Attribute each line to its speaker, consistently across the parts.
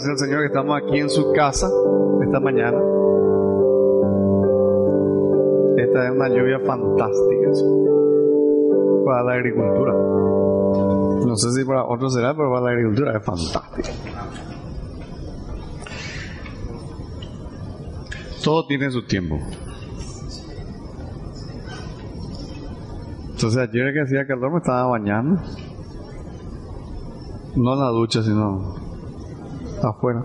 Speaker 1: gracias al Señor que estamos aquí en su casa esta mañana. Esta es una lluvia fantástica para la agricultura. No sé si para otros será, pero para la agricultura es fantástica. Todo tiene su tiempo. Entonces ayer que hacía calor me estaba bañando. No en la ducha, sino afuera.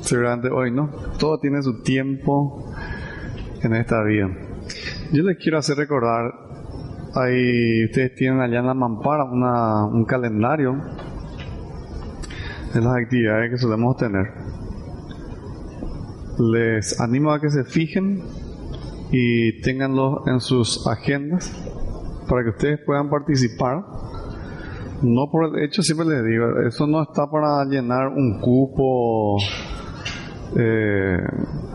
Speaker 1: Seguramente hoy no. Todo tiene su tiempo en esta vida. Yo les quiero hacer recordar, ahí ustedes tienen allá en la mampara una, un calendario de las actividades que solemos tener. Les animo a que se fijen y tenganlo en sus agendas para que ustedes puedan participar. No por el hecho, siempre les digo, eso no está para llenar un cupo eh,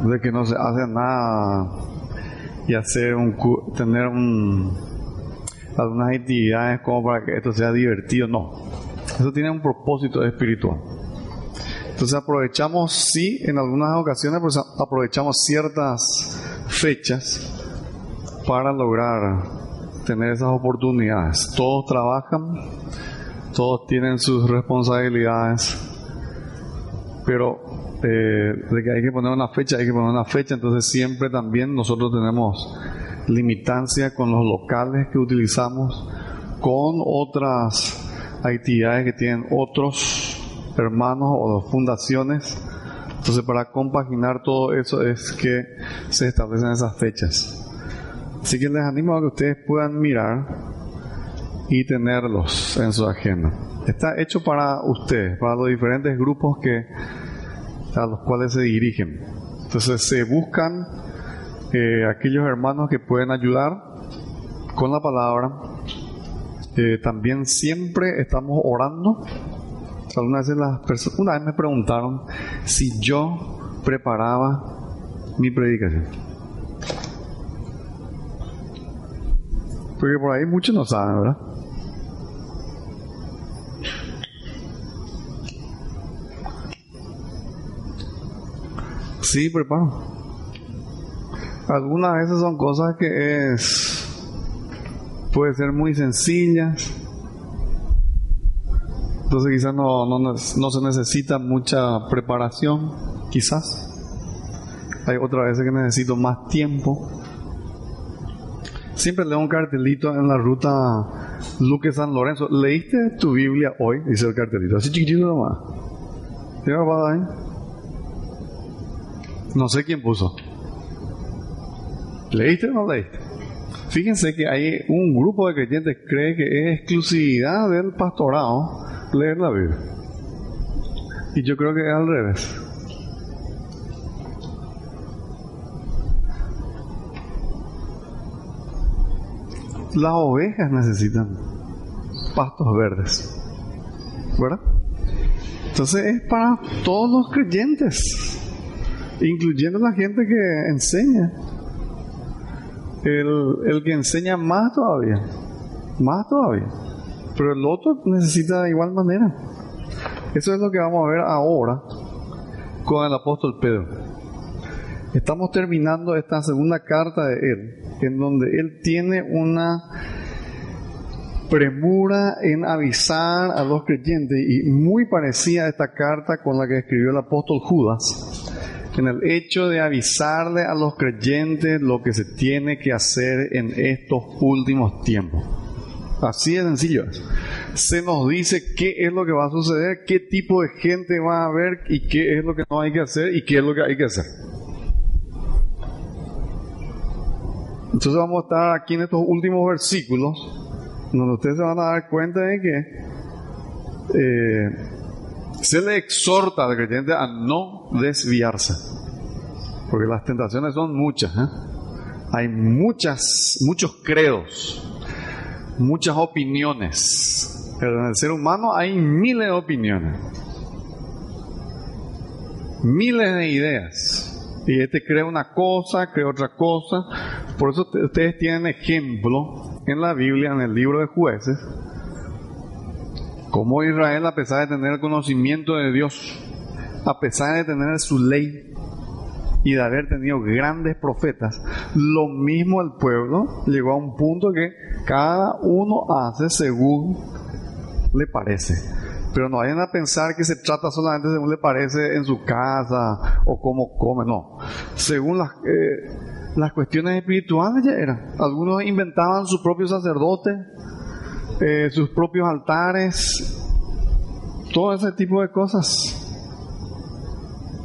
Speaker 1: de que no se hace nada y hacer un tener un, algunas actividades como para que esto sea divertido. No, eso tiene un propósito espiritual. Entonces aprovechamos, sí, en algunas ocasiones pues aprovechamos ciertas fechas para lograr tener esas oportunidades. Todos trabajan, todos tienen sus responsabilidades, pero eh, de hay que poner una fecha, hay que poner una fecha, entonces siempre también nosotros tenemos limitancia con los locales que utilizamos, con otras actividades que tienen otros hermanos o fundaciones. Entonces para compaginar todo eso es que se establecen esas fechas. Así que les animo a que ustedes puedan mirar y tenerlos en su agenda. Está hecho para ustedes, para los diferentes grupos que a los cuales se dirigen. Entonces se buscan eh, aquellos hermanos que pueden ayudar con la palabra. Eh, también siempre estamos orando Alguna vez las personas, una vez me preguntaron si yo preparaba mi predicación. Porque por ahí muchos no saben, ¿verdad? Sí, preparo. Algunas veces son cosas que es puede ser muy sencillas entonces quizás no, no, se necesita mucha preparación, quizás. Hay otras veces que necesito más tiempo. Siempre leo un cartelito en la ruta Luque San Lorenzo. ¿Leíste tu Biblia hoy? Dice el cartelito. Así chiquitito nomás. ¿Qué va ahí? No sé quién puso. ¿Leíste o no leíste? Fíjense que hay un grupo de creyentes que cree que es exclusividad del pastorado leer la Biblia. Y yo creo que es al revés. Las ovejas necesitan pastos verdes. ¿Verdad? Entonces es para todos los creyentes, incluyendo la gente que enseña. El, el que enseña más todavía, más todavía pero el otro necesita de igual manera. Eso es lo que vamos a ver ahora con el apóstol Pedro. Estamos terminando esta segunda carta de él, en donde él tiene una premura en avisar a los creyentes y muy parecida a esta carta con la que escribió el apóstol Judas, en el hecho de avisarle a los creyentes lo que se tiene que hacer en estos últimos tiempos. Así de sencillo. Se nos dice qué es lo que va a suceder, qué tipo de gente va a haber y qué es lo que no hay que hacer y qué es lo que hay que hacer. Entonces vamos a estar aquí en estos últimos versículos, donde ustedes se van a dar cuenta de que eh, se le exhorta al creyente a no desviarse, porque las tentaciones son muchas. ¿eh? Hay muchas, muchos credos muchas opiniones. Pero en el ser humano hay miles de opiniones. Miles de ideas. Y este cree una cosa, cree otra cosa. Por eso ustedes tienen ejemplo en la Biblia, en el libro de jueces, Como Israel, a pesar de tener conocimiento de Dios, a pesar de tener su ley y de haber tenido grandes profetas, lo mismo el pueblo llegó a un punto que cada uno hace según le parece. Pero no vayan a pensar que se trata solamente según le parece en su casa o cómo come, no. Según las, eh, las cuestiones espirituales ya eran. Algunos inventaban su propio sacerdote, eh, sus propios altares, todo ese tipo de cosas.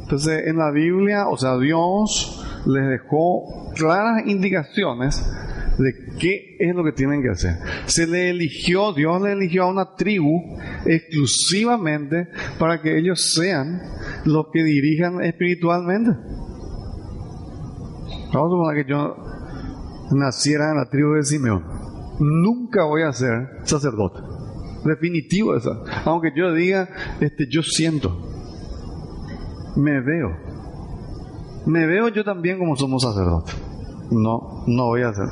Speaker 1: Entonces, en la Biblia, o sea, Dios les dejó claras indicaciones de qué es lo que tienen que hacer. Se le eligió, Dios le eligió a una tribu exclusivamente para que ellos sean los que dirijan espiritualmente. Vamos a suponer que yo naciera en la tribu de Simeón. Nunca voy a ser sacerdote. Definitivo eso. Aunque yo diga, este, yo siento, me veo. Me veo yo también como somos sacerdotes. No, no voy a hacer.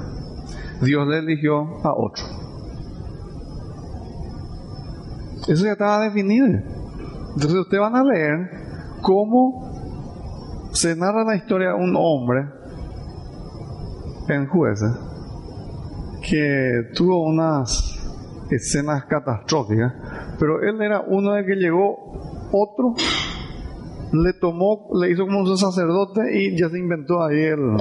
Speaker 1: Dios le eligió a otro. Eso ya estaba definido. Entonces ustedes van a leer cómo se narra la historia de un hombre en jueces que tuvo unas escenas catastróficas, pero él era uno de que llegó otro, le tomó, le hizo como un sacerdote y ya se inventó ahí el,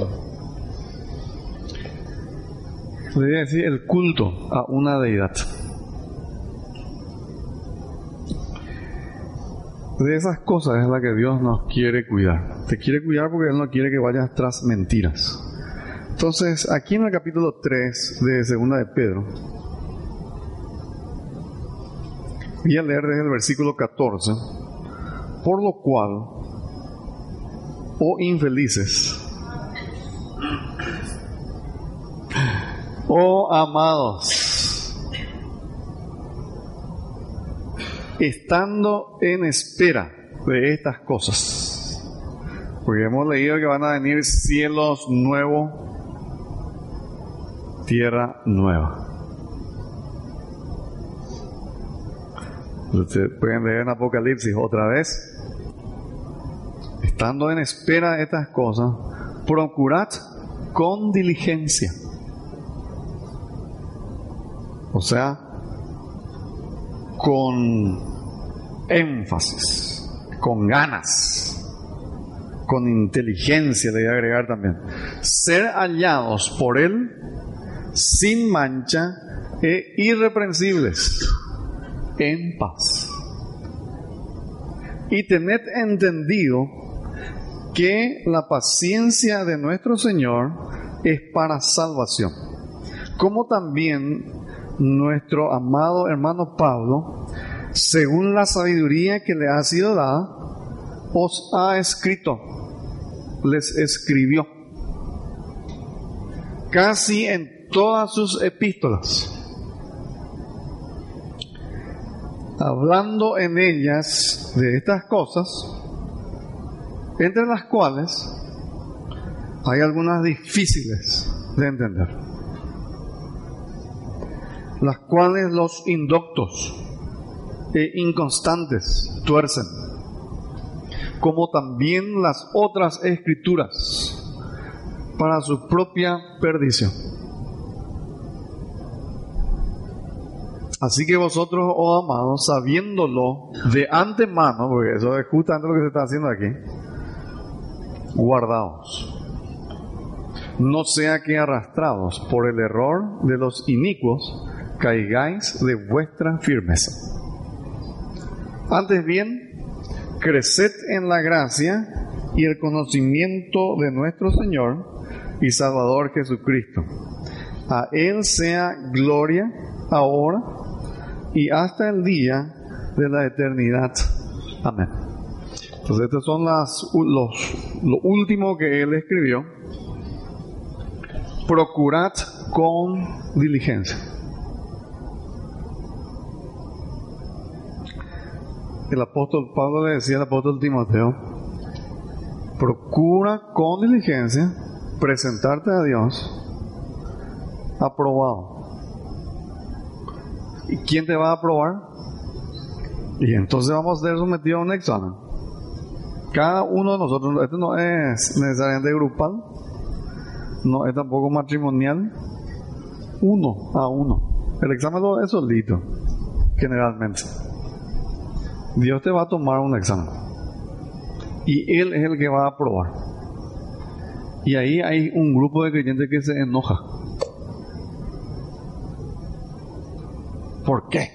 Speaker 1: decir, el culto a una deidad. De esas cosas es la que Dios nos quiere cuidar. Te quiere cuidar porque Él no quiere que vayas tras mentiras. Entonces, aquí en el capítulo 3 de Segunda de Pedro, voy a leer desde el versículo 14, por lo cual, oh infelices, oh amados, estando en espera de estas cosas, porque hemos leído que van a venir cielos nuevos tierra nueva. Ustedes pueden leer en Apocalipsis otra vez. Estando en espera de estas cosas, procurad con diligencia. O sea, con énfasis, con ganas, con inteligencia, le voy a agregar también. Ser hallados por Él sin mancha e irreprensibles, en paz. Y tened entendido que la paciencia de nuestro Señor es para salvación, como también nuestro amado hermano Pablo, según la sabiduría que le ha sido dada, os ha escrito, les escribió, casi en todas sus epístolas, hablando en ellas de estas cosas, entre las cuales hay algunas difíciles de entender, las cuales los indoctos e inconstantes tuercen, como también las otras escrituras, para su propia perdición. Así que vosotros, oh amados, sabiéndolo de antemano, porque eso es justamente lo que se está haciendo aquí, guardaos. No sea que arrastrados por el error de los inicuos, caigáis de vuestra firmeza. Antes bien, creced en la gracia y el conocimiento de nuestro Señor y Salvador Jesucristo. A Él sea gloria ahora y hasta el día de la eternidad. Amén. Entonces, estos son los, lo último que él escribió. Procurad con diligencia. El apóstol Pablo le decía al apóstol Timoteo, procura con diligencia presentarte a Dios aprobado ¿Y quién te va a aprobar? Y entonces vamos a ser sometidos a un examen. Cada uno de nosotros, esto no es necesariamente grupal, no es tampoco matrimonial, uno a uno. El examen es solito, generalmente. Dios te va a tomar un examen. Y Él es el que va a aprobar. Y ahí hay un grupo de creyentes que se enoja. ¿Por qué?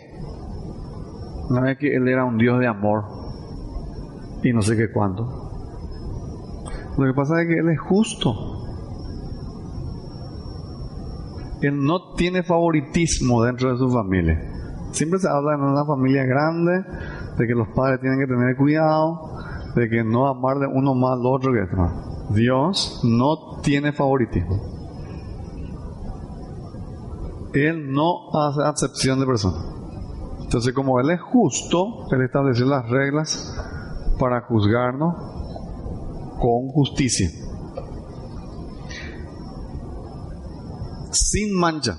Speaker 1: Una vez que Él era un Dios de amor y no sé qué cuánto. Lo que pasa es que Él es justo. Él no tiene favoritismo dentro de su familia. Siempre se habla en una familia grande de que los padres tienen que tener cuidado, de que no amar de uno más al otro que otro. Dios no tiene favoritismo. Él no hace acepción de personas. Entonces, como Él es justo, Él estableció las reglas para juzgarnos con justicia. Sin mancha.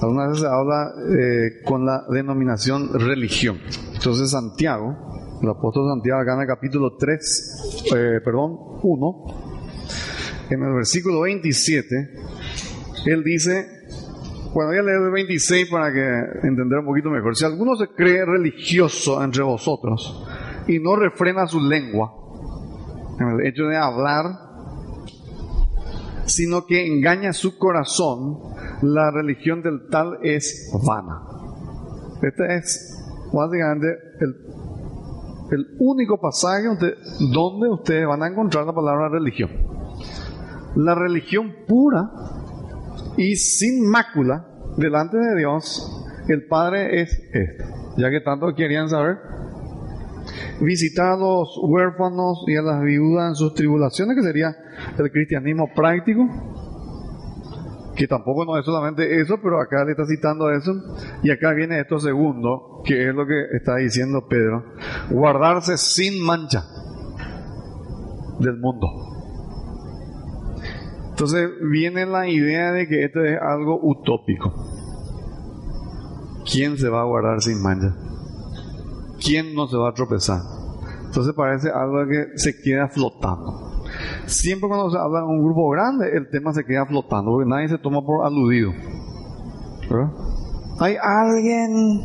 Speaker 1: Algunas veces se habla eh, con la denominación religión. Entonces Santiago, el apóstol Santiago acá en el capítulo 3, eh, perdón, 1, en el versículo 27, él dice, bueno, voy a leer el 26 para que entender un poquito mejor. Si alguno se cree religioso entre vosotros y no refrena su lengua en el hecho de hablar, sino que engaña su corazón, la religión del tal es vana. Este es básicamente el, el único pasaje donde ustedes van a encontrar la palabra religión. La religión pura y sin mácula delante de Dios, el Padre es este. Ya que tanto querían saber, visitar a los huérfanos y a las viudas en sus tribulaciones, que sería el cristianismo práctico, que tampoco no es solamente eso, pero acá le está citando eso, y acá viene esto segundo, que es lo que está diciendo Pedro, guardarse sin mancha del mundo. Entonces viene la idea de que esto es algo utópico. ¿Quién se va a guardar sin mancha? ¿Quién no se va a tropezar? Entonces parece algo que se queda flotando. Siempre cuando se habla en un grupo grande, el tema se queda flotando, porque nadie se toma por aludido. ¿verdad? Hay alguien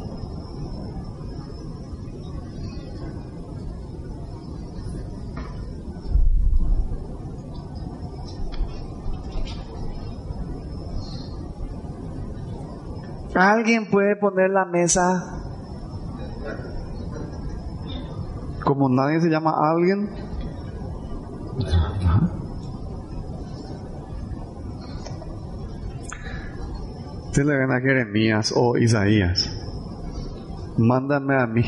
Speaker 1: ¿Alguien puede poner la mesa? Como nadie se llama alguien. Usted le ven a Jeremías o Isaías. Mándame a mí.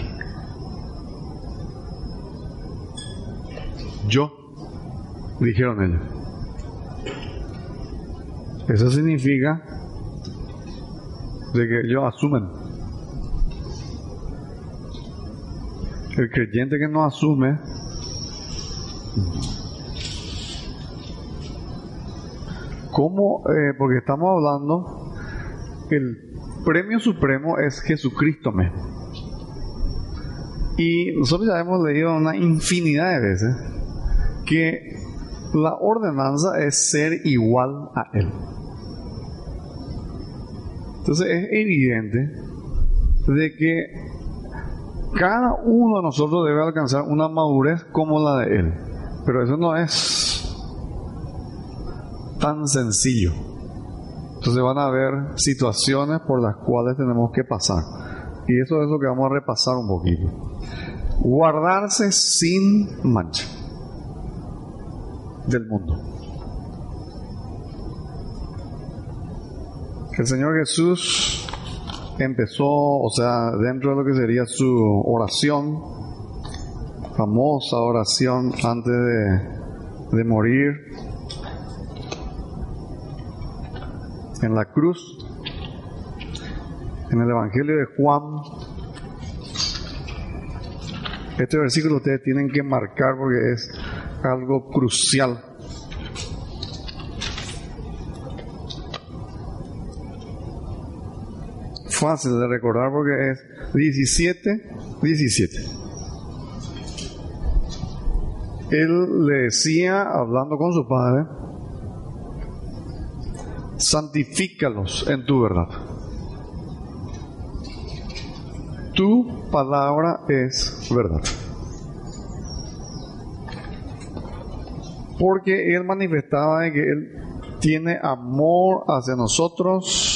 Speaker 1: Yo, dijeron ellos. Eso significa de que ellos asumen. El creyente que no asume ¿Cómo? Eh, porque estamos hablando, el premio supremo es Jesucristo mismo. Y nosotros ya hemos leído una infinidad de veces que la ordenanza es ser igual a Él. Entonces es evidente de que cada uno de nosotros debe alcanzar una madurez como la de Él. Pero eso no es tan sencillo. Entonces van a haber situaciones por las cuales tenemos que pasar. Y eso es lo que vamos a repasar un poquito. Guardarse sin mancha del mundo. El Señor Jesús empezó, o sea, dentro de lo que sería su oración, famosa oración antes de, de morir en la cruz, en el Evangelio de Juan. Este versículo ustedes tienen que marcar porque es algo crucial. Fácil de recordar porque es 17, 17. Él le decía, hablando con su padre, santifícalos en tu verdad. Tu palabra es verdad. Porque él manifestaba que él tiene amor hacia nosotros.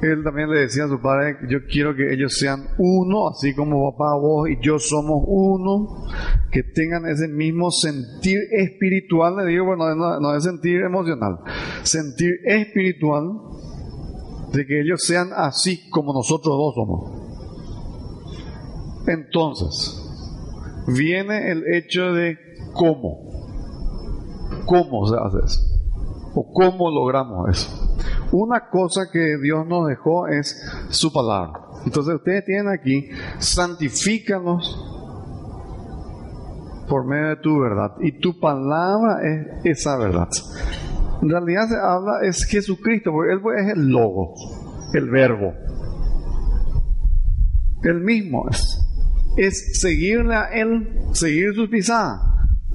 Speaker 1: Él también le decía a su padre, yo quiero que ellos sean uno, así como papá, vos y yo somos uno, que tengan ese mismo sentir espiritual, le digo, bueno, no, es sentir emocional, sentir espiritual de que ellos sean así como nosotros dos somos. Entonces, viene el hecho de cómo. ¿Cómo se hace eso? ¿O cómo logramos eso? Una cosa que Dios nos dejó es su palabra. Entonces ustedes tienen aquí, santifícanos por medio de tu verdad. Y tu palabra es esa verdad. En realidad se habla, es Jesucristo, porque Él es el logo, el verbo. El mismo es. Es seguirle a Él, seguir sus pisadas.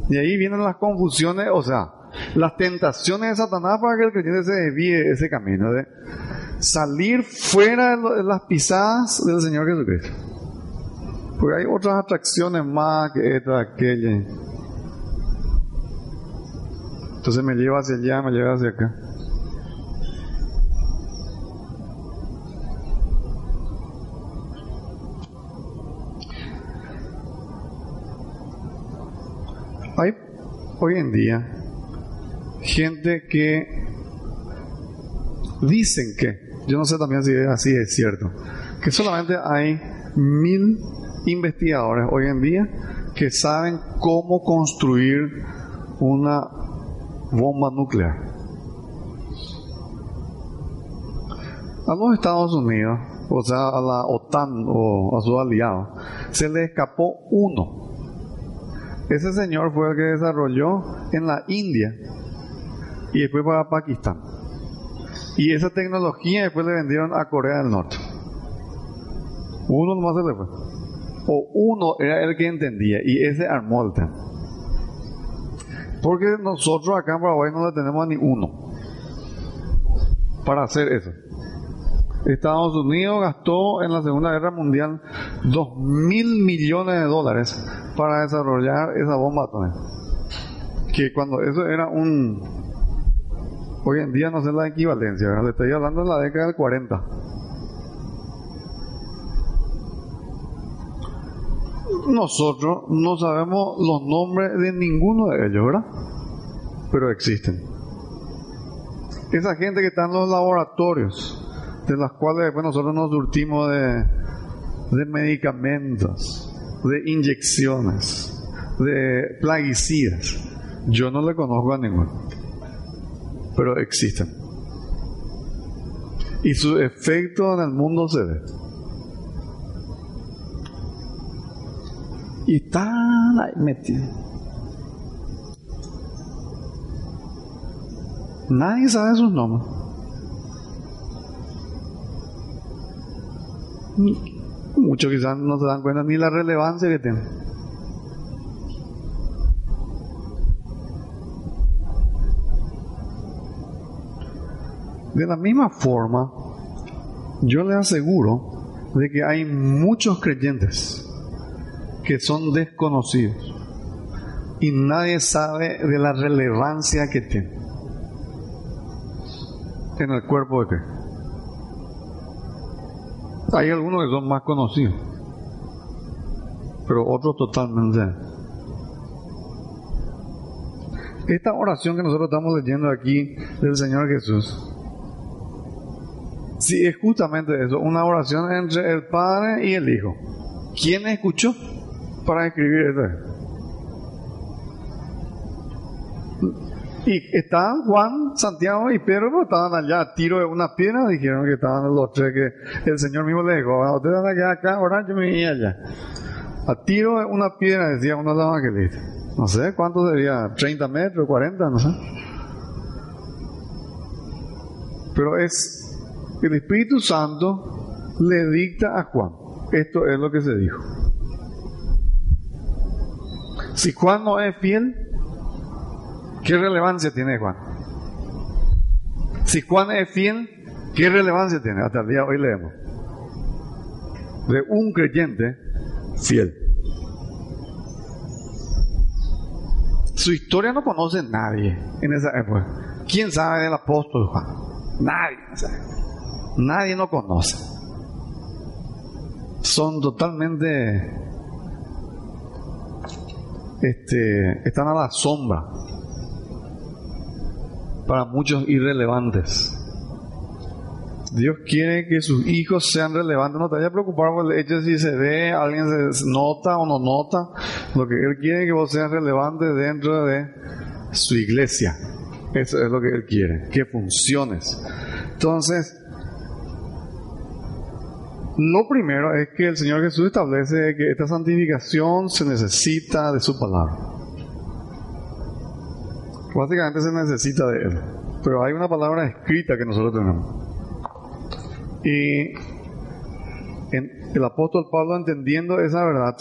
Speaker 1: Y ahí vienen las confusiones, o sea, las tentaciones de Satanás para que el creyente se desvíe ese camino de salir fuera de las pisadas del Señor Jesucristo. Porque hay otras atracciones más que esta, aquella. Entonces me lleva hacia allá, me lleva hacia acá. Hay hoy en día gente que dicen que, yo no sé también si así es cierto, que solamente hay mil investigadores hoy en día que saben cómo construir una bomba nuclear. A los Estados Unidos, o sea, a la OTAN o a sus aliados, se le escapó uno. Ese señor fue el que desarrolló en la India y después para Pakistán. Y esa tecnología después le vendieron a Corea del Norte. Uno nomás se le fue. O uno era el que entendía y ese armó el tema. Porque nosotros acá en Paraguay no le tenemos ni uno para hacer eso. Estados Unidos gastó en la Segunda Guerra Mundial dos mil millones de dólares para desarrollar esa bomba atómica. Que cuando eso era un Hoy en día no sé la equivalencia, le estoy hablando de la década del 40. Nosotros no sabemos los nombres de ninguno de ellos, ¿verdad? Pero existen. Esa gente que está en los laboratorios, de las cuales después nosotros nos surtimos de, de medicamentos, de inyecciones, de plaguicidas. Yo no le conozco a ninguno pero existen. Y su efecto en el mundo se ve. Y están ahí metidos. Nadie sabe sus nombres. Muchos quizás no se dan cuenta ni la relevancia que tienen. De la misma forma, yo le aseguro de que hay muchos creyentes que son desconocidos y nadie sabe de la relevancia que tienen en el cuerpo de Cristo. Hay algunos que son más conocidos, pero otros totalmente. Esta oración que nosotros estamos leyendo aquí del Señor Jesús Sí, es justamente eso, una oración entre el Padre y el Hijo. ¿Quién escuchó para escribir esto? Y estaban Juan, Santiago y Pedro, estaban allá a tiro de una piedra, dijeron que estaban los tres, que el Señor mismo les dijo, ah, ustedes van a acá, ahora yo me iba allá. A tiro de una piedra, decía uno de los evangelistas. No sé cuánto sería, 30 metros, 40, no sé. Pero es el Espíritu Santo le dicta a Juan. Esto es lo que se dijo. Si Juan no es fiel, ¿qué relevancia tiene Juan? Si Juan es fiel, ¿qué relevancia tiene? Hasta el día de hoy leemos. De un creyente fiel. Su historia no conoce nadie en esa época. ¿Quién sabe del apóstol Juan? Nadie. Nadie lo conoce. Son totalmente este, están a la sombra, para muchos irrelevantes. Dios quiere que sus hijos sean relevantes. No te vayas a preocupar por el hecho de si se ve, alguien se nota o no nota. Lo que Él quiere es que vos seas relevante dentro de su iglesia. Eso es lo que Él quiere, que funciones. Entonces, lo primero es que el Señor Jesús establece que esta santificación se necesita de su palabra. Básicamente se necesita de Él. Pero hay una palabra escrita que nosotros tenemos. Y el apóstol Pablo entendiendo esa verdad,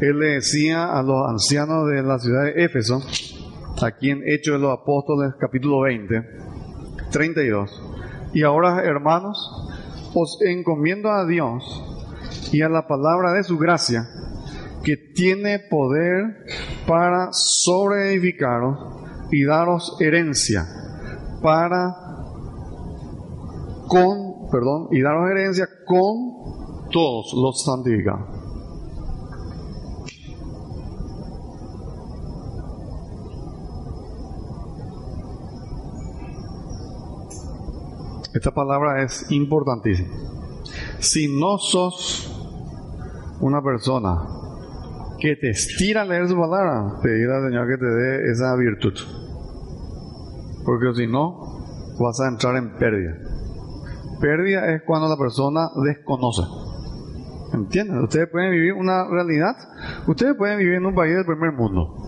Speaker 1: él le decía a los ancianos de la ciudad de Éfeso, aquí en Hechos de los Apóstoles capítulo 20, 32, y ahora hermanos, os encomiendo a Dios y a la palabra de su gracia, que tiene poder para sobreedificaros y daros herencia, para con, perdón, y daros herencia con todos los santificados. Esta palabra es importantísima. Si no sos una persona que te estira a leer su palabra, pedir al Señor que te dé esa virtud. Porque si no, vas a entrar en pérdida. Pérdida es cuando la persona desconoce. ¿Entienden? Ustedes pueden vivir una realidad. Ustedes pueden vivir en un país del primer mundo.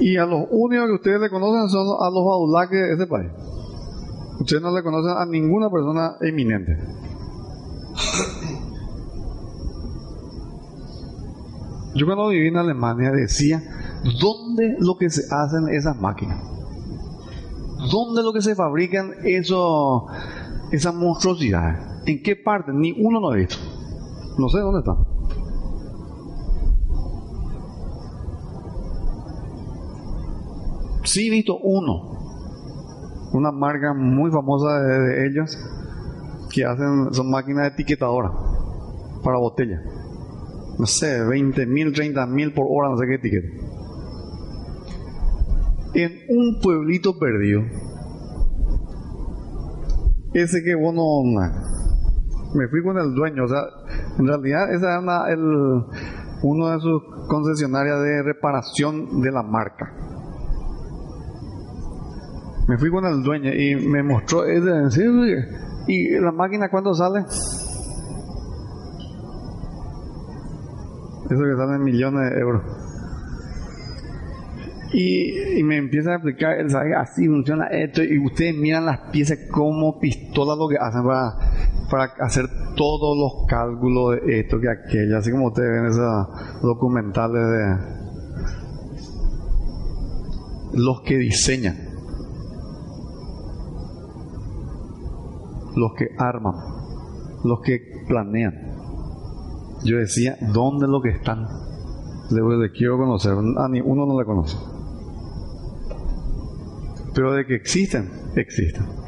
Speaker 1: Y a los únicos que ustedes le conocen son a los baulaques de ese país. Ustedes no le conocen a ninguna persona eminente. Yo cuando viví en Alemania decía, ¿dónde lo que se hacen esas máquinas? ¿Dónde lo que se fabrican eso, esas monstruosidades? ¿En qué parte? Ni uno no ha visto. No sé dónde están. Sí he visto uno, una marca muy famosa de, ellos, que hacen, son máquinas etiquetadoras para botella. No sé, 20 mil, 30 mil por hora, no sé qué etiqueta. En un pueblito perdido, ese que vos no, me fui con el dueño, o sea, en realidad esa era el, uno de sus concesionarias de reparación de la marca me fui con el dueño y me mostró, ¿y la máquina cuándo sale? Eso que sale en millones de euros. Y, me empieza a explicar, él sabe así funciona esto, y ustedes miran las piezas como pistola lo que hacen para, para hacer todos los cálculos de esto que aquello, así como ustedes ven esos documentales de los que diseñan. Los que arman, los que planean. Yo decía, ¿dónde lo que están? Le, quiero conocer, a ni uno no le conoce. Pero de que existen, existen.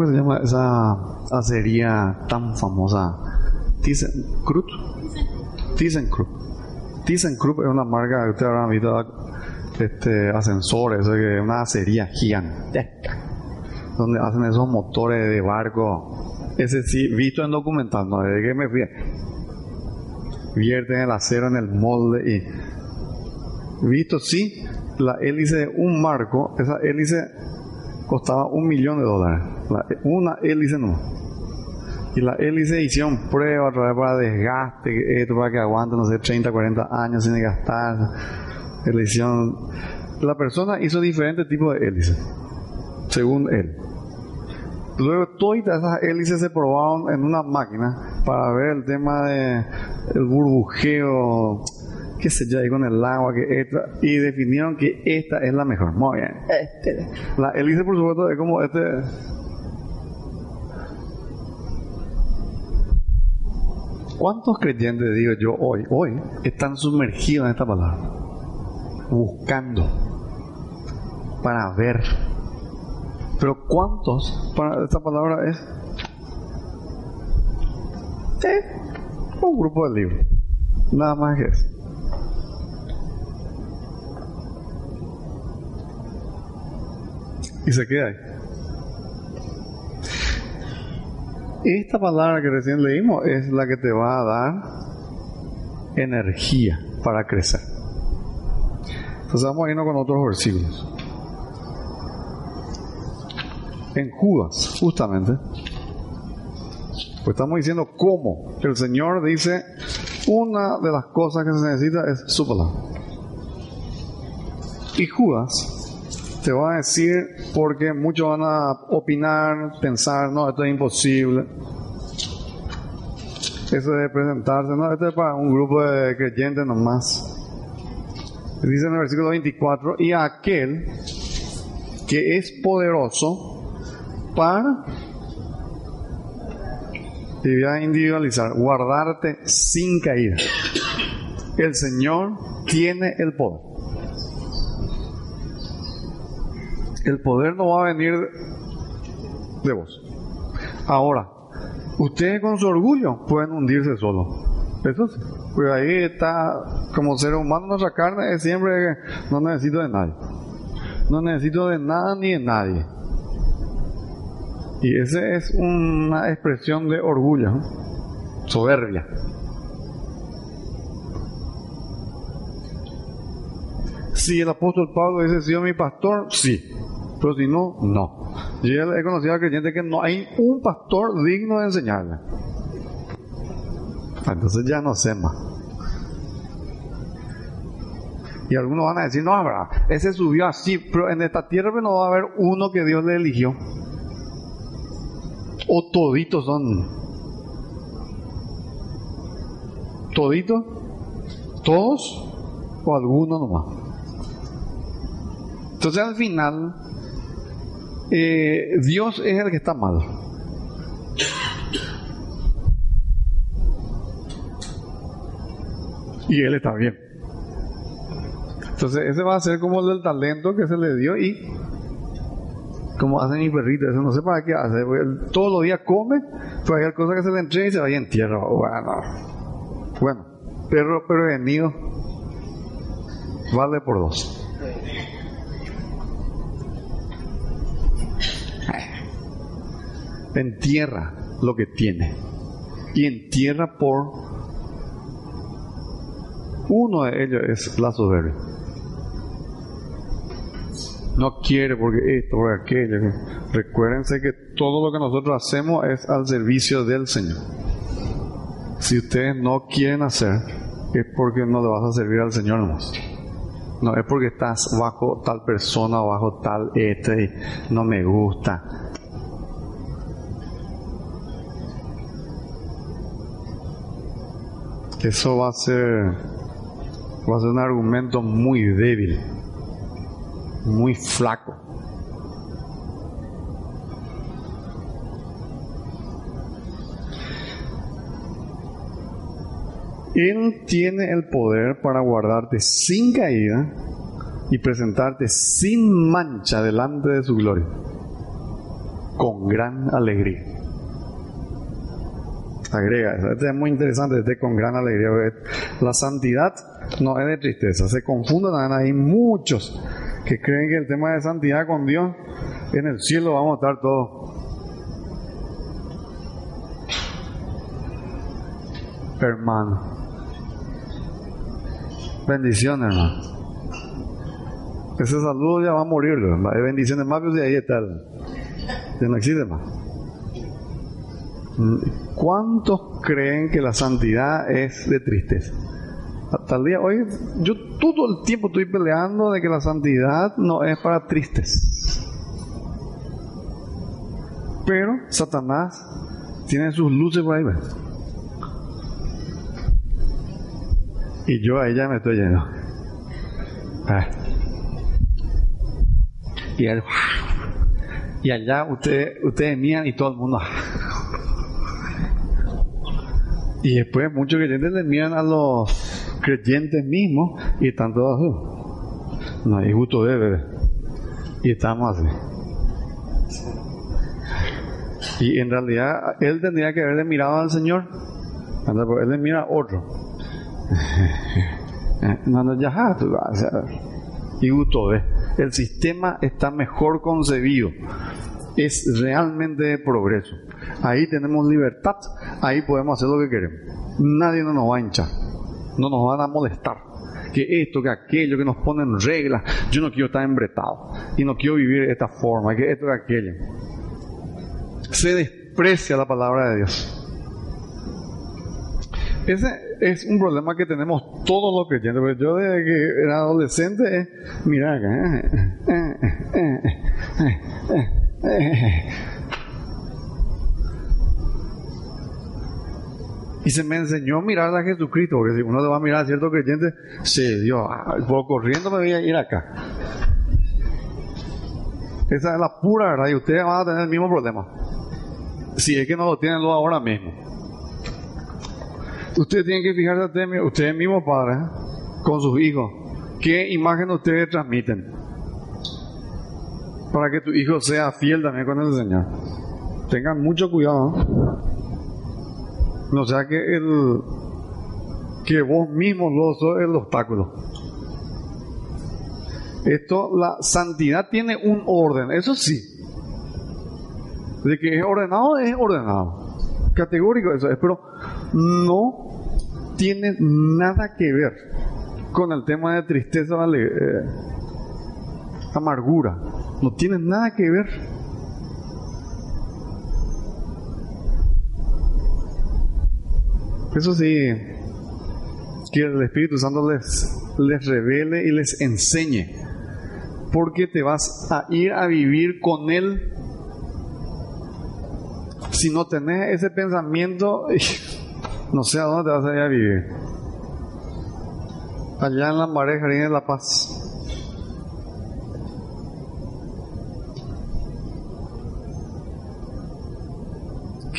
Speaker 1: ¿Cómo se llama esa acería tan famosa? ThyssenKrupp. ThyssenKrupp. ThyssenKrupp es una marca que ustedes habrán visto este, ascensores, es una acería gigantesca donde hacen esos motores de barco. Ese sí, visto en documental, no, desde que me fui. Vierten el acero en el molde y. Visto sí, la hélice de un marco, esa hélice costaba un millón de dólares. una hélice no. Y la hélice hicieron pruebas para desgaste, esto para que aguante, no sé, 30, 40 años sin gastar. La persona hizo diferentes tipos de hélices, según él. Luego todas esas hélices se probaron en una máquina para ver el tema de el burbujeo, qué sé yo, ahí con el agua, que esta, y definieron que esta es la mejor. Muy bien. Este. La hélice, por supuesto, es como este. ¿Cuántos creyentes, digo yo, hoy, hoy, están sumergidos en esta palabra? Buscando para ver pero ¿cuántos para esta palabra es? un grupo de libros. Nada más que eso. Y se queda ahí. Esta palabra que recién leímos es la que te va a dar energía para crecer. Entonces vamos a irnos con otros versículos en Judas, justamente. Pues estamos diciendo cómo. El Señor dice, una de las cosas que se necesita es su. Y Judas te va a decir, porque muchos van a opinar, pensar, no, esto es imposible. Eso de presentarse, no, esto es para un grupo de creyentes nomás. Dice en el versículo 24, y aquel que es poderoso para te voy a individualizar, guardarte sin caída. El Señor tiene el poder. El poder no va a venir de vos. Ahora, ustedes con su orgullo pueden hundirse solo. Eso sí. Pues ahí está, como ser humano, nuestra carne es siempre que no necesito de nadie. No necesito de nada ni de nadie. Y esa es una expresión de orgullo, soberbia. Si el apóstol Pablo hubiese sido mi pastor, sí. Pero si no, no. Yo he conocido a creyentes que no hay un pastor digno de enseñarle. Entonces ya no sé más. Y algunos van a decir, no, verdad, ese subió así, pero en esta tierra no va a haber uno que Dios le eligió o toditos son toditos todos o algunos nomás entonces al final eh, Dios es el que está mal y él está bien entonces ese va a ser como el del talento que se le dio y como hacen mis perritos, eso no sé para qué hace. Todos los días come, pero hay cosas que se le entrega y se vaya en tierra. Bueno, bueno, perro prevenido vale por dos. Entierra lo que tiene y entierra por uno de ellos es la soberbia no quiere porque esto, o aquello. Recuérdense que todo lo que nosotros hacemos es al servicio del Señor. Si ustedes no quieren hacer, es porque no le vas a servir al Señor nomás. No es porque estás bajo tal persona bajo tal este no me gusta. Eso va a ser va a ser un argumento muy débil muy flaco. Él tiene el poder para guardarte sin caída y presentarte sin mancha delante de su gloria, con gran alegría. Agrega, este es muy interesante, este con gran alegría. La santidad no es de tristeza, se confunden ahí muchos que creen que el tema de santidad con Dios, en el cielo vamos a estar todos. Hermano. Bendición, hermano. Ese saludo ya va a morir, hay bendiciones más, y ahí está. Ya no existe más. ¿Cuántos creen que la santidad es de tristeza? Hasta el día hoy, yo todo el tiempo estoy peleando de que la santidad no es para tristes. Pero Satanás tiene sus luces por ahí. Y yo a ella me estoy yendo. Ah. Y, y allá usted, ustedes miran y todo el mundo. Y después muchos creyentes le miran a los creyentes mismos y están todos así. No hay gusto de bebé. Y estamos así. Y en realidad él tendría que haberle mirado al Señor. Él le mira a otro. No, ya, y gusto de. El sistema está mejor concebido. Es realmente progreso. Ahí tenemos libertad. Ahí podemos hacer lo que queremos. Nadie nos va a hinchar. No nos van a molestar. Que esto, que aquello, que nos ponen reglas. Yo no quiero estar embretado. Y no quiero vivir de esta forma. Que esto, que aquello se desprecia la palabra de Dios. Ese es un problema que tenemos todos los creyentes. Porque yo desde que era adolescente, mira acá. Y se me enseñó a mirar a Jesucristo, porque si uno le va a mirar a cierto creyente, se dio, por corriendo me voy a ir acá. Esa es la pura verdad y ustedes van a tener el mismo problema si es que no lo tienen lo ahora mismo. Ustedes tienen que fijarse ustedes mismos padres, con sus hijos, qué imagen ustedes transmiten. Para que tu hijo sea fiel también con el Señor. Tengan mucho cuidado. No sea que el que vos mismos lo sos el obstáculo. Esto, la santidad tiene un orden, eso sí. De que es ordenado, es ordenado. Categórico eso es, pero no tiene nada que ver con el tema de tristeza, eh, amargura. No tiene nada que ver. Eso sí, que el Espíritu Santo les, les revele y les enseñe. Porque te vas a ir a vivir con Él si no tenés ese pensamiento, no sé a dónde te vas a ir a vivir. Allá en la marea de la paz.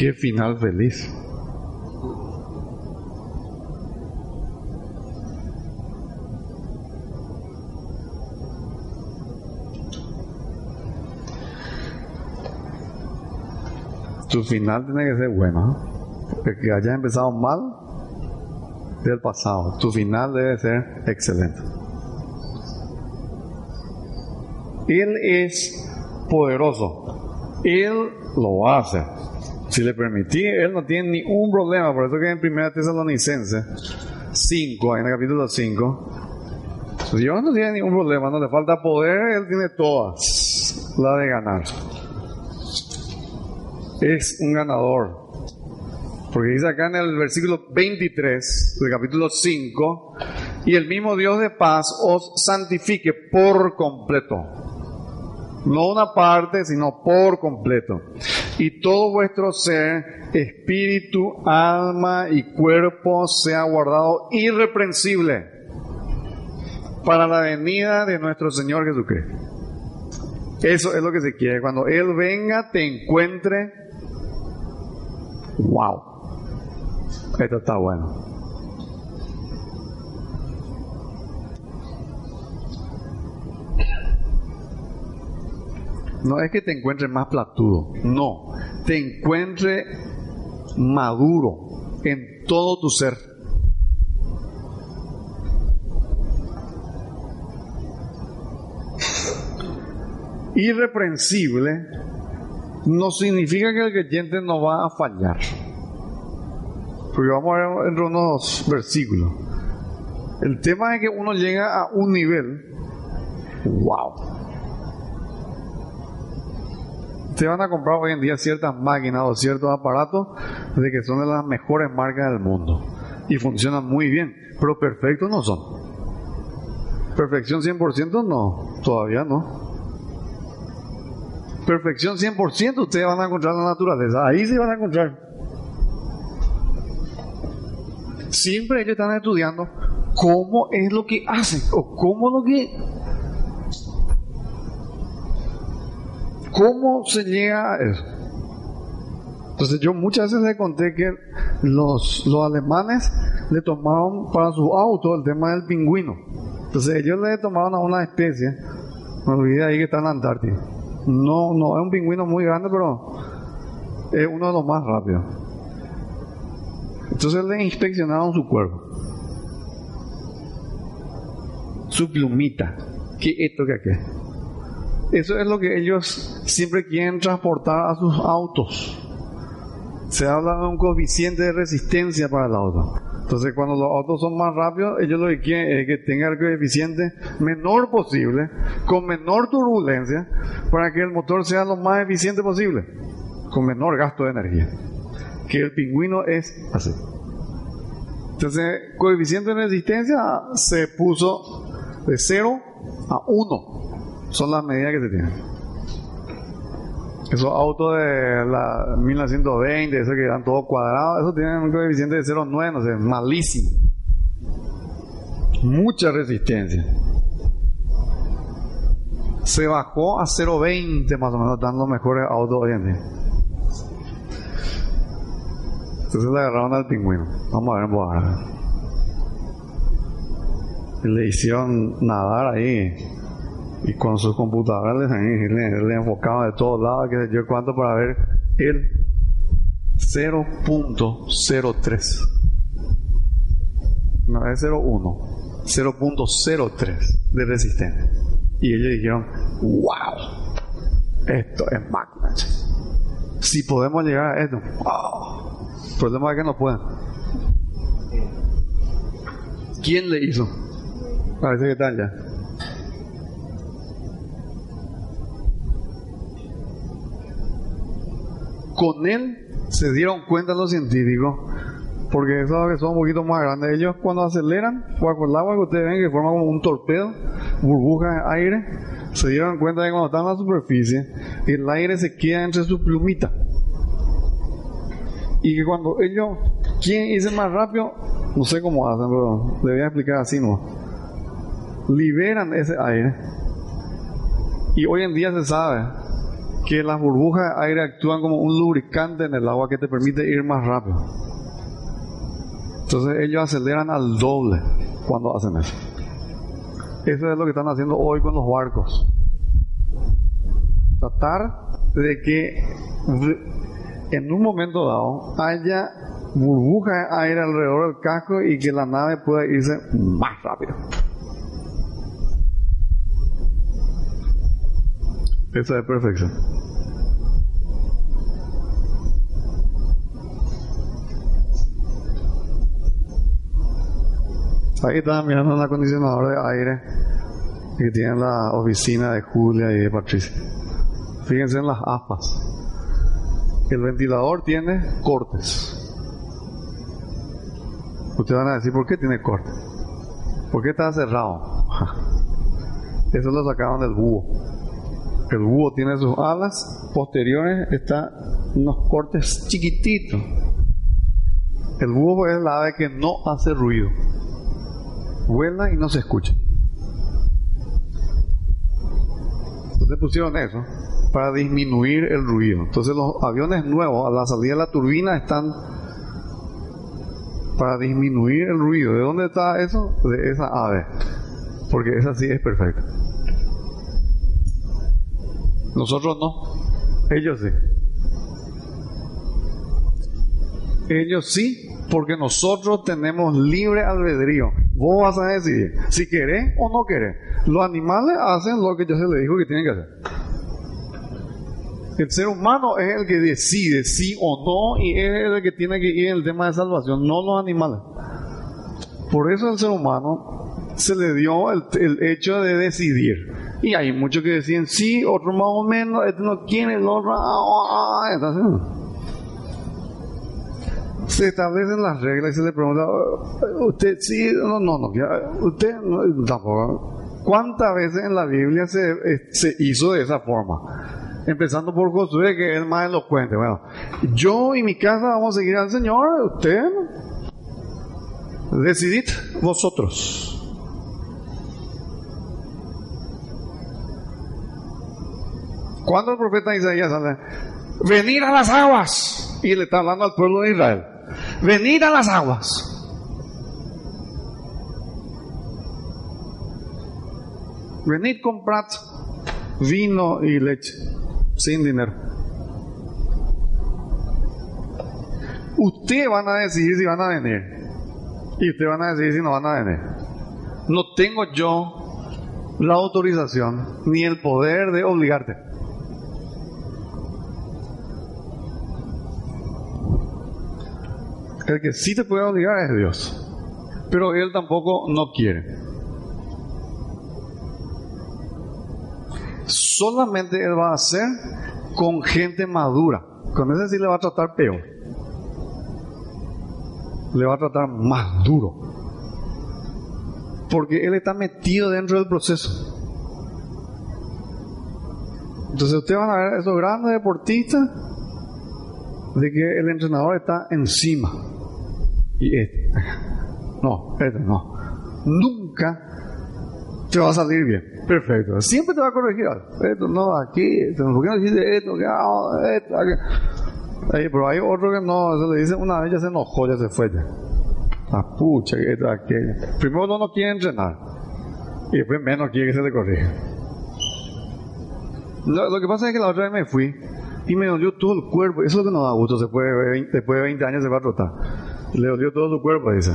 Speaker 1: Qué final feliz. tu final tiene que ser bueno. Porque que hayas empezado mal del pasado, tu final debe ser excelente. Él es poderoso. Él lo hace. Si le permití, Él no tiene ningún problema. Por eso que en 1 Tesalonicense 5, en el capítulo 5, Dios no tiene ningún problema, no le falta poder, Él tiene todas la de ganar es un ganador. Porque dice acá en el versículo 23 del capítulo 5, y el mismo Dios de paz os santifique por completo. No una parte, sino por completo. Y todo vuestro ser, espíritu, alma y cuerpo sea guardado irreprensible para la venida de nuestro Señor Jesucristo. Eso es lo que se quiere. Cuando Él venga, te encuentre Wow. Esto está bueno. No es que te encuentres más platudo, no, te encuentre maduro en todo tu ser. Irreprensible no significa que el creyente no va a fallar. Porque vamos a ver entre unos versículos. El tema es que uno llega a un nivel wow. Ustedes van a comprar hoy en día ciertas máquinas o ciertos aparatos de que son de las mejores marcas del mundo y funcionan muy bien, pero perfectos no son. Perfección 100% no, todavía no. Perfección 100% ustedes van a encontrar en la naturaleza, ahí se van a encontrar. Siempre ellos están estudiando cómo es lo que hacen o cómo lo que cómo se llega a eso. Entonces yo muchas veces le conté que los, los alemanes le tomaron para su auto el tema del pingüino. Entonces ellos le tomaron a una especie, me olvidé ahí que está en la Antártida. No, no, es un pingüino muy grande, pero es uno de los más rápidos. Entonces le inspeccionaron su cuerpo. Su plumita. ¿Qué esto que aquel? Eso es lo que ellos siempre quieren transportar a sus autos. Se habla de un coeficiente de resistencia para el auto. Entonces, cuando los autos son más rápidos, ellos lo que quieren es que tenga el coeficiente menor posible, con menor turbulencia, para que el motor sea lo más eficiente posible, con menor gasto de energía. Que el pingüino es así. Entonces, coeficiente de resistencia se puso de 0 a 1. Son las medidas que se tienen. Esos autos de la 1920, esos que eran todos cuadrados, esos tienen un coeficiente de 0,9, no sé, malísimo. Mucha resistencia. Se bajó a 0,20 más o menos, están los mejores autos hoy en día. Entonces le agarraron al pingüino. Vamos a ver en voz Le hicieron nadar ahí y con sus computadoras le, le, enfocaban de todos lados, que yo cuánto para ver el 0.03. No es 0.1, 0.03 de resistencia. Y ellos dijeron, wow, esto es magna. Si podemos llegar a esto, wow. El problema es que no pueden. ¿Quién le hizo? Parece que están ya. Con él se dieron cuenta los científicos, porque esos que son un poquito más grandes, ellos cuando aceleran, bajo el agua que ustedes ven que forma como un torpedo, burbujas de aire, se dieron cuenta de que cuando están en la superficie, el aire se queda entre sus plumitas. Y que cuando ellos quieren irse más rápido, no sé cómo hacen, pero le voy a explicar así, ¿no? Liberan ese aire. Y hoy en día se sabe que las burbujas de aire actúan como un lubricante en el agua que te permite ir más rápido. Entonces ellos aceleran al doble cuando hacen eso. Eso es lo que están haciendo hoy con los barcos. Tratar de que en un momento dado haya burbujas de aire alrededor del casco y que la nave pueda irse más rápido. Esa es perfección. Ahí estaba mirando un acondicionador de aire que tiene la oficina de Julia y de Patricia. Fíjense en las aspas. El ventilador tiene cortes. Ustedes van a decir, ¿por qué tiene cortes? ¿Por qué está cerrado? Eso lo sacaron del búho. El búho tiene sus alas posteriores, está unos cortes chiquititos. El búho es la ave que no hace ruido. Vuela y no se escucha. Entonces pusieron eso para disminuir el ruido. Entonces los aviones nuevos a la salida de la turbina están para disminuir el ruido. ¿De dónde está eso? De esa ave. Porque esa sí es perfecta. Nosotros no. Ellos sí. Ellos sí, porque nosotros tenemos libre albedrío. Vos vas a decidir si querés o no querés. Los animales hacen lo que ya se les dijo que tienen que hacer. El ser humano es el que decide sí o no y es el que tiene que ir en el tema de salvación, no los animales. Por eso al ser humano se le dio el, el hecho de decidir Y hay muchos que decían sí, otros más o menos, este no quiere, el otro. ah, ah, ah, se establecen las reglas y se le pregunta, "Oh, usted sí, no, no, no, usted no, tampoco. ¿Cuántas veces en la Biblia se, eh, se hizo de esa forma? Empezando por Josué, que es más elocuente. Bueno, yo y mi casa vamos a seguir al Señor, usted decidid vosotros. Cuando el profeta Isaías sale, venir a las aguas, y le está hablando al pueblo de Israel, venir a las aguas. Venid comprad vino y leche sin dinero. Ustedes van a decidir si van a venir. Y ustedes van a decidir si no van a venir. No tengo yo la autorización ni el poder de obligarte. El que sí te puede obligar es Dios. Pero Él tampoco no quiere. Solamente Él va a hacer con gente madura. Con ese sí le va a tratar peor. Le va a tratar más duro. Porque Él está metido dentro del proceso. Entonces ustedes van a ver esos grandes deportistas de que el entrenador está encima. Y este, no, este no. Nunca te va a salir bien. Perfecto. Siempre te va a corregir. Esto no, aquí, esto, ¿por qué no dijiste esto? Ah, esto? Ahí, pero hay otro que no, se le dice una vez ya se enojó, ya se fue ya. Ah, pucha, esto, aquello. Primero no quiere entrenar. Y después menos quiere que se le corrija. Lo, que pasa es que la otra vez me fui y me dolió todo el cuerpo. Eso es lo que no da gusto. Después de 20 años se va a trotar. Le dolió todo su cuerpo, dice.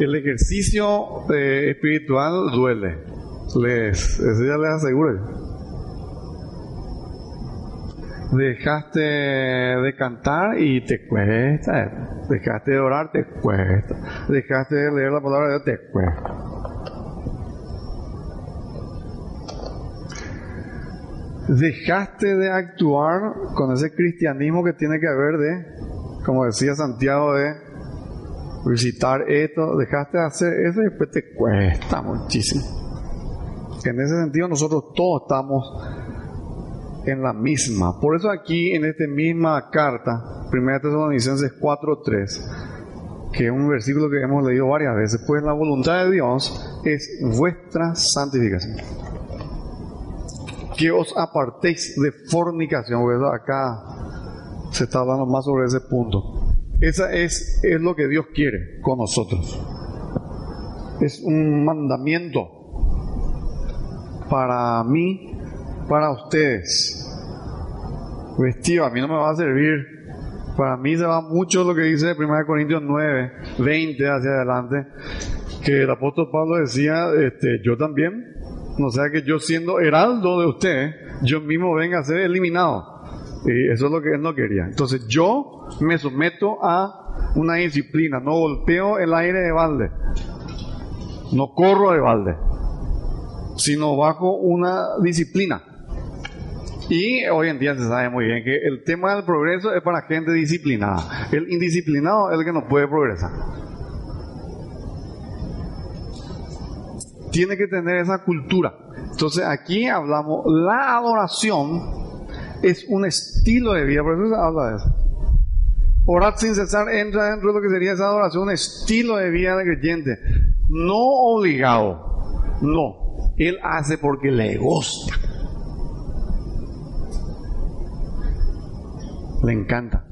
Speaker 1: El ejercicio eh, espiritual duele. Les, eso ya les aseguro. Dejaste de cantar y te cuesta. Dejaste de orar, te cuesta. Dejaste de leer la palabra de Dios, te cuesta. Dejaste de actuar con ese cristianismo que tiene que haber de, como decía Santiago, de visitar esto, dejaste de hacer eso y después te cuesta muchísimo. En ese sentido nosotros todos estamos en la misma. Por eso aquí en esta misma carta, 1 Tesalonicenses 4.3, que es un versículo que hemos leído varias veces, pues la voluntad de Dios es vuestra santificación. Que os apartéis de fornicación. Acá se está hablando más sobre ese punto. Esa es, es lo que Dios quiere con nosotros. Es un mandamiento para mí, para ustedes. Vestido, a mí no me va a servir. Para mí se va mucho lo que dice 1 Corintios 9, 20 hacia adelante, que el apóstol Pablo decía, este, yo también, no sea que yo siendo heraldo de usted, yo mismo venga a ser eliminado. Y eso es lo que él no quería. Entonces yo me someto a una disciplina, no golpeo el aire de balde, no corro de balde, sino bajo una disciplina. Y hoy en día se sabe muy bien que el tema del progreso es para gente disciplinada. El indisciplinado es el que no puede progresar. Tiene que tener esa cultura. Entonces aquí hablamos, la adoración es un estilo de vida, por eso se habla de eso. Orar sin cesar entra dentro de lo que sería esa adoración, un estilo de vida de creyente. No obligado, no. Él hace porque le gusta. Le encanta.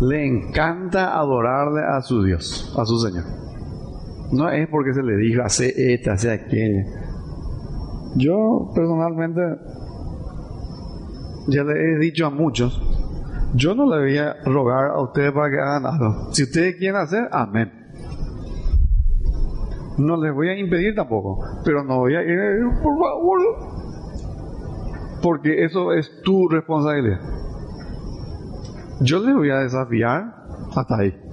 Speaker 1: Le encanta adorarle a su Dios, a su Señor. No es porque se le dijo, hace esta, hace aquella. Yo personalmente ya le he dicho a muchos, yo no le voy a rogar a ustedes para que hagan algo. Si ustedes quieren hacer, amén. No les voy a impedir tampoco, pero no voy a ir, por favor, porque eso es tu responsabilidad. Yo les voy a desafiar hasta ahí.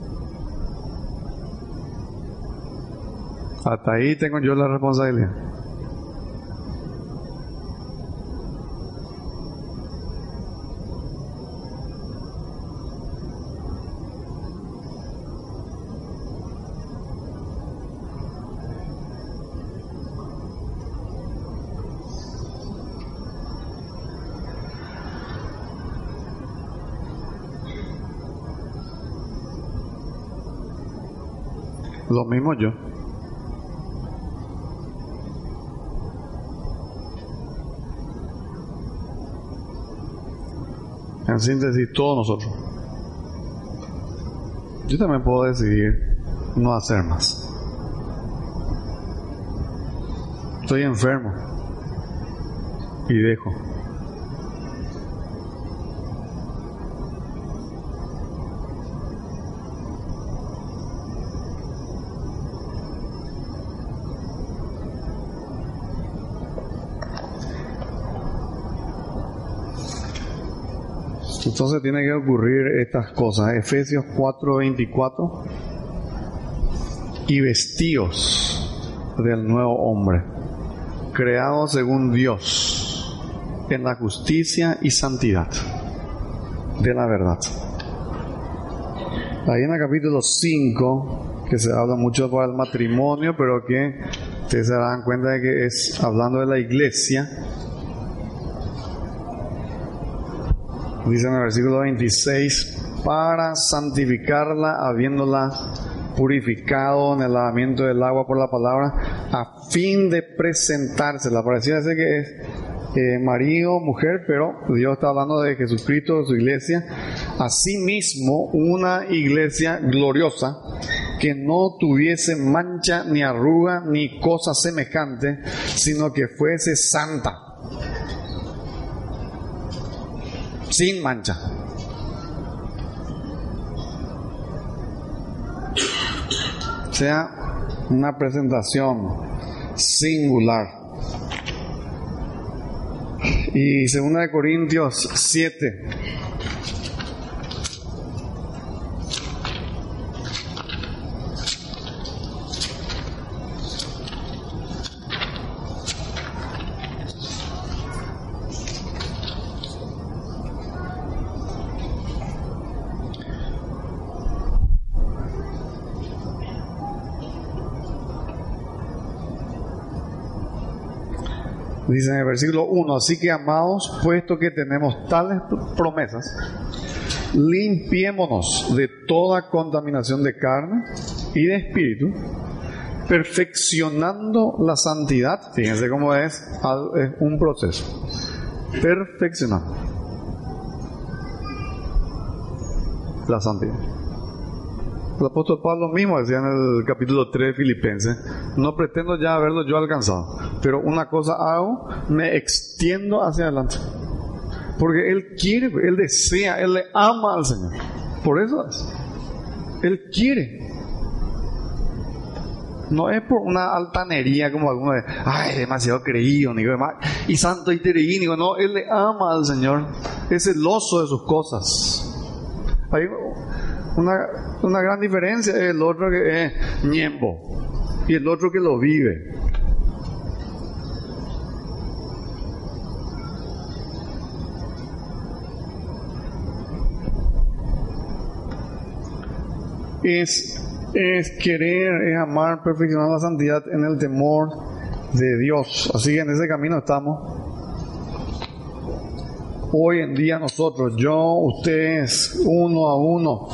Speaker 1: Hasta ahí tengo yo la responsabilidad. Lo mismo yo. En síntesis, todos nosotros. Yo también puedo decidir no hacer más. Estoy enfermo y dejo. Entonces tiene que ocurrir estas cosas. Efesios 4:24. Y vestidos del nuevo hombre, creado según Dios, en la justicia y santidad de la verdad. Ahí en el capítulo 5, que se habla mucho para el matrimonio, pero que ustedes se dan cuenta de que es hablando de la iglesia, dice en el versículo 26, para santificarla, habiéndola purificado en el lavamiento del agua por la palabra, a fin de presentársela. Parecía ser que es eh, marido, mujer, pero Dios está hablando de Jesucristo, de su iglesia. Asimismo, una iglesia gloriosa que no tuviese mancha ni arruga ni cosa semejante, sino que fuese santa sin mancha. Sea una presentación singular. Y segunda de Corintios 7, Dice en el versículo 1, así que amados, puesto que tenemos tales promesas, limpiémonos de toda contaminación de carne y de espíritu, perfeccionando la santidad. Fíjense cómo es, es un proceso. Perfeccionando la santidad. El apóstol Pablo mismo decía en el capítulo 3 de Filipenses, no pretendo ya haberlo yo alcanzado, pero una cosa hago, me extiendo hacia adelante. Porque Él quiere, Él desea, Él le ama al Señor. Por eso es. Él quiere. No es por una altanería como alguno de, ay, demasiado creído, ni demás, y santo y tereínico. No, Él le ama al Señor. Es celoso de sus cosas. Hay una, gran diferencia el otro que es ñembo y el otro que lo vive. Es, querer, es amar, perfeccionar la santidad en el temor de Dios. Así que en ese camino estamos. Hoy en día nosotros, yo, ustedes, uno a uno,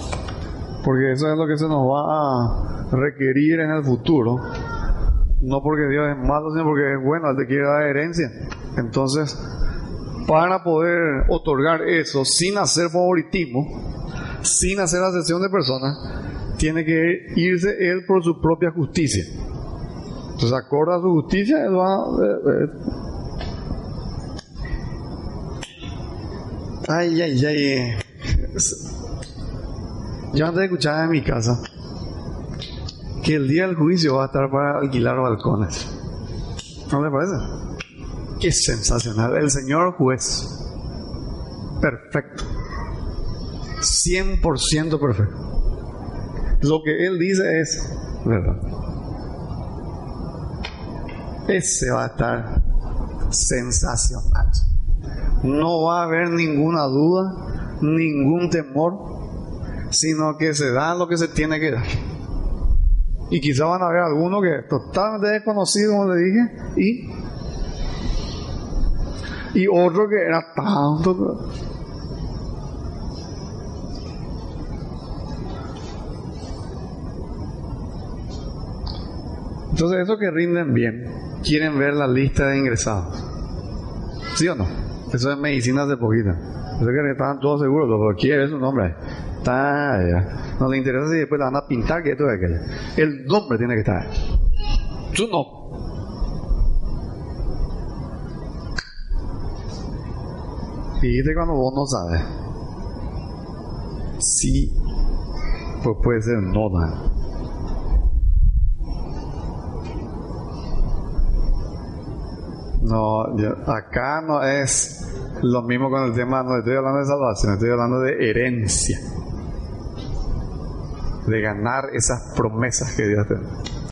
Speaker 1: porque eso es lo que se nos va a requerir en el futuro. No porque Dios es malo, sino porque es bueno, Él te quiere dar herencia. Entonces, para poder otorgar eso sin hacer favoritismo, sin hacer asesión de personas, tiene que irse Él por su propia justicia. Entonces, acorde a su justicia, Él va... Eh, eh. Ay, ay, ay. Yo antes escuchaba en mi casa que el día del juicio va a estar para alquilar balcones. ¿No le parece? Qué sensacional. El Señor juez. Perfecto. 100% perfecto. Lo que Él dice es verdad. ese va a estar sensacional. No va a haber ninguna duda, ningún temor, sino que se da lo que se tiene que dar. Y quizá van a haber algunos que totalmente desconocido, como le dije, y, y otro que era tanto. Entonces, esos que rinden bien, quieren ver la lista de ingresados. ¿Sí o no? Eso es medicina de poquita. Eso que estaban todos seguros, pero quiere ver su nombre. Está, no le interesa si después la van a pintar que esto es aquello. El nombre tiene que estar. Su no. Fíjate cuando vos no sabes. Sí, pues puede ser no da. No, acá no es lo mismo con el tema, no estoy hablando de salvación, estoy hablando de herencia. De ganar esas promesas que Dios te da.